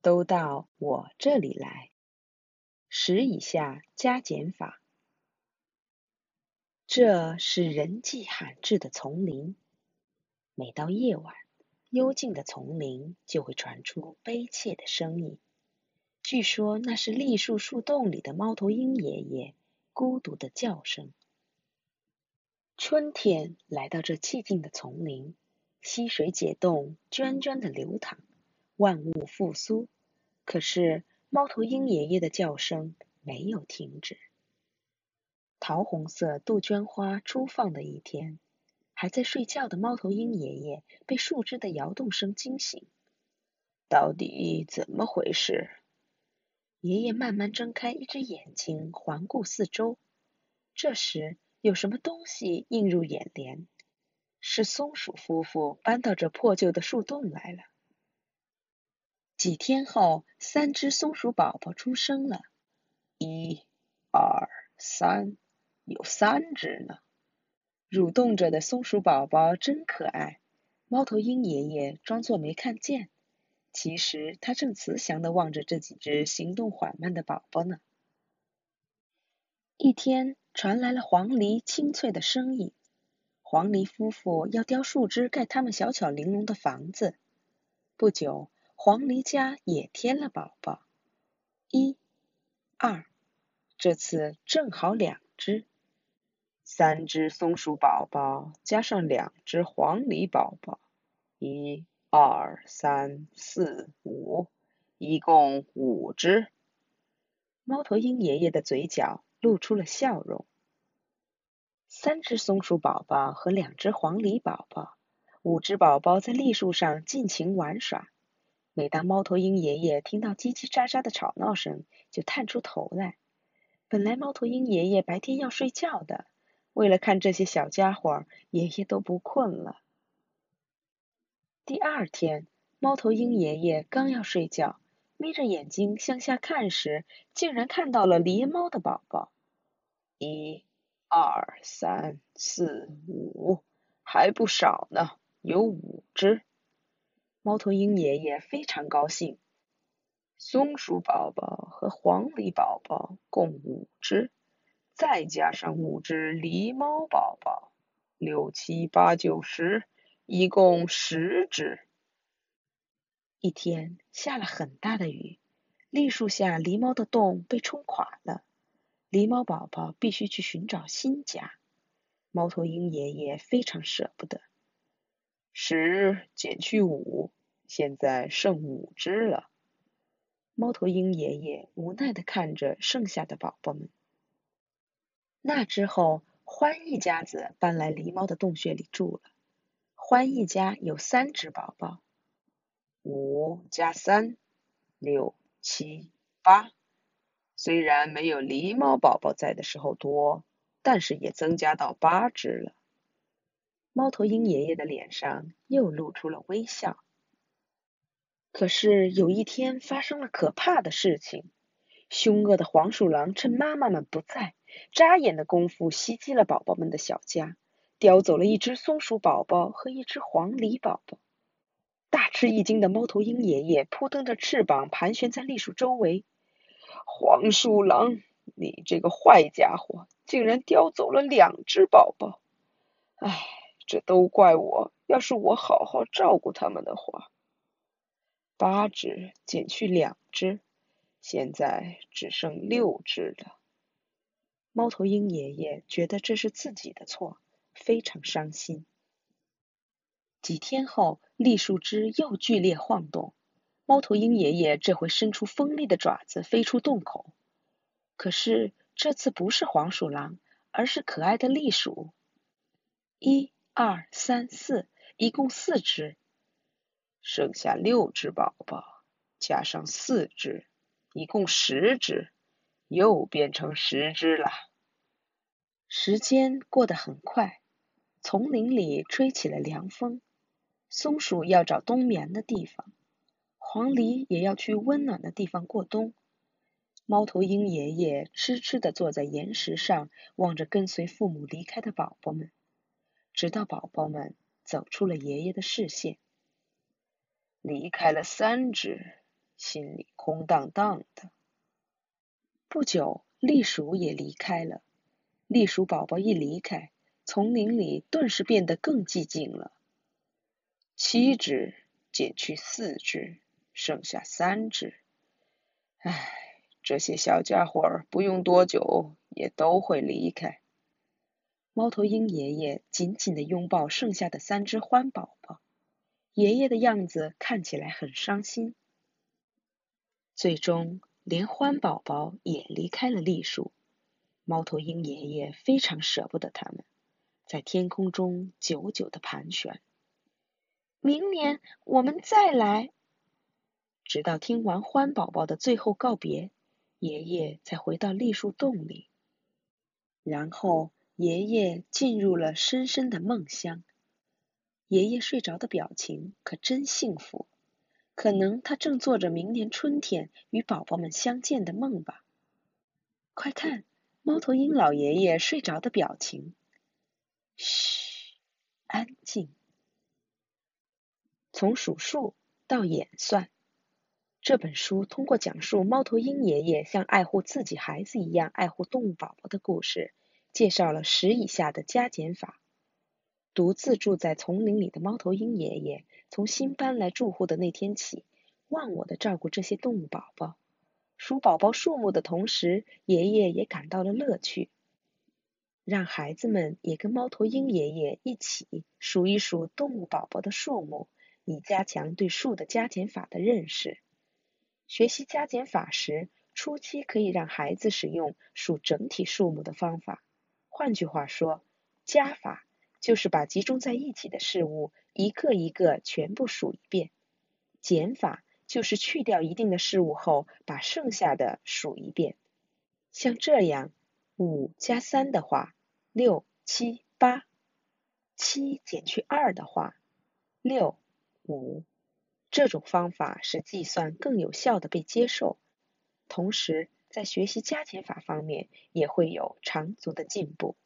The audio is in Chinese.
都到我这里来。十以下加减法。这是人迹罕至的丛林。每到夜晚，幽静的丛林就会传出悲切的声音。据说那是栗树树洞里的猫头鹰爷爷孤独的叫声。春天来到这寂静的丛林，溪水解冻，涓涓的流淌，万物复苏。可是猫头鹰爷爷的叫声没有停止。桃红色杜鹃花初放的一天，还在睡觉的猫头鹰爷爷被树枝的摇动声惊醒。到底怎么回事？爷爷慢慢睁开一只眼睛，环顾四周。这时，有什么东西映入眼帘？是松鼠夫妇搬到这破旧的树洞来了。几天后，三只松鼠宝宝出生了。一、二、三，有三只呢。蠕动着的松鼠宝宝真可爱。猫头鹰爷爷装作没看见，其实他正慈祥地望着这几只行动缓慢的宝宝呢。一天，传来了黄鹂清脆的声音。黄鹂夫妇要雕树枝盖他们小巧玲珑的房子。不久。黄鹂家也添了宝宝，一、二，这次正好两只。三只松鼠宝宝加上两只黄鹂宝宝，一、二、三、四、五，一共五只。猫头鹰爷爷的嘴角露出了笑容。三只松鼠宝宝和两只黄鹂宝宝，五只宝宝在栗树上尽情玩耍。每当猫头鹰爷爷听到叽叽喳喳的吵闹声，就探出头来。本来猫头鹰爷爷白天要睡觉的，为了看这些小家伙，爷爷都不困了。第二天，猫头鹰爷爷刚要睡觉，眯着眼睛向下看时，竟然看到了狸猫的宝宝。一、二、三、四、五，还不少呢，有五只。猫头鹰爷爷非常高兴，松鼠宝宝和黄鹂宝宝共五只，再加上五只狸猫宝宝，六七八九十，一共十只。一天下了很大的雨，栗树下狸猫的洞被冲垮了，狸猫宝宝必须去寻找新家。猫头鹰爷爷非常舍不得，十减去五。现在剩五只了。猫头鹰爷爷无奈的看着剩下的宝宝们。那之后，欢一家子搬来狸猫的洞穴里住了。欢一家有三只宝宝，五加三，六七八。虽然没有狸猫宝宝在的时候多，但是也增加到八只了。猫头鹰爷爷的脸上又露出了微笑。可是有一天发生了可怕的事情，凶恶的黄鼠狼趁妈妈们不在，眨眼的功夫袭击了宝宝们的小家，叼走了一只松鼠宝宝和一只黄鹂宝宝。大吃一惊的猫头鹰爷爷扑腾着翅膀盘旋在栗树周围。黄鼠狼，你这个坏家伙，竟然叼走了两只宝宝！唉，这都怪我，要是我好好照顾他们的话。八只减去两只，现在只剩六只了。猫头鹰爷爷觉得这是自己的错，非常伤心。几天后，栗树枝又剧烈晃动，猫头鹰爷爷这回伸出锋利的爪子飞出洞口。可是这次不是黄鼠狼，而是可爱的栗鼠。一、二、三、四，一共四只。剩下六只宝宝，加上四只，一共十只，又变成十只了。时间过得很快，丛林里吹起了凉风。松鼠要找冬眠的地方，黄鹂也要去温暖的地方过冬。猫头鹰爷爷痴痴地坐在岩石上，望着跟随父母离开的宝宝们，直到宝宝们走出了爷爷的视线。离开了三只，心里空荡荡的。不久，栗鼠也离开了。栗鼠宝宝一离开，丛林里顿时变得更寂静了。七只减去四只，剩下三只。唉，这些小家伙不用多久也都会离开。猫头鹰爷爷紧紧的拥抱剩下的三只獾宝宝，爷爷的样子看起来很伤心。最终，连欢宝宝也离开了栗树。猫头鹰爷爷非常舍不得他们，在天空中久久的盘旋。明年我们再来，直到听完欢宝宝的最后告别，爷爷才回到栗树洞里。然后。爷爷进入了深深的梦乡。爷爷睡着的表情可真幸福，可能他正做着明年春天与宝宝们相见的梦吧。快看，猫头鹰老爷爷睡着的表情。嘘，安静。从数数到演算，这本书通过讲述猫头鹰爷爷像爱护自己孩子一样爱护动物宝宝的故事。介绍了十以下的加减法。独自住在丛林里的猫头鹰爷爷，从新搬来住户的那天起，忘我的照顾这些动物宝宝，数宝宝数目的同时，爷爷也感到了乐趣。让孩子们也跟猫头鹰爷爷一起数一数动物宝宝的数目，以加强对数的加减法的认识。学习加减法时，初期可以让孩子使用数整体数目的方法。换句话说，加法就是把集中在一起的事物一个一个全部数一遍；减法就是去掉一定的事物后，把剩下的数一遍。像这样，五加三的话，六七八；七减去二的话，六五。这种方法使计算更有效的被接受，同时。在学习加减法方面也会有长足的进步。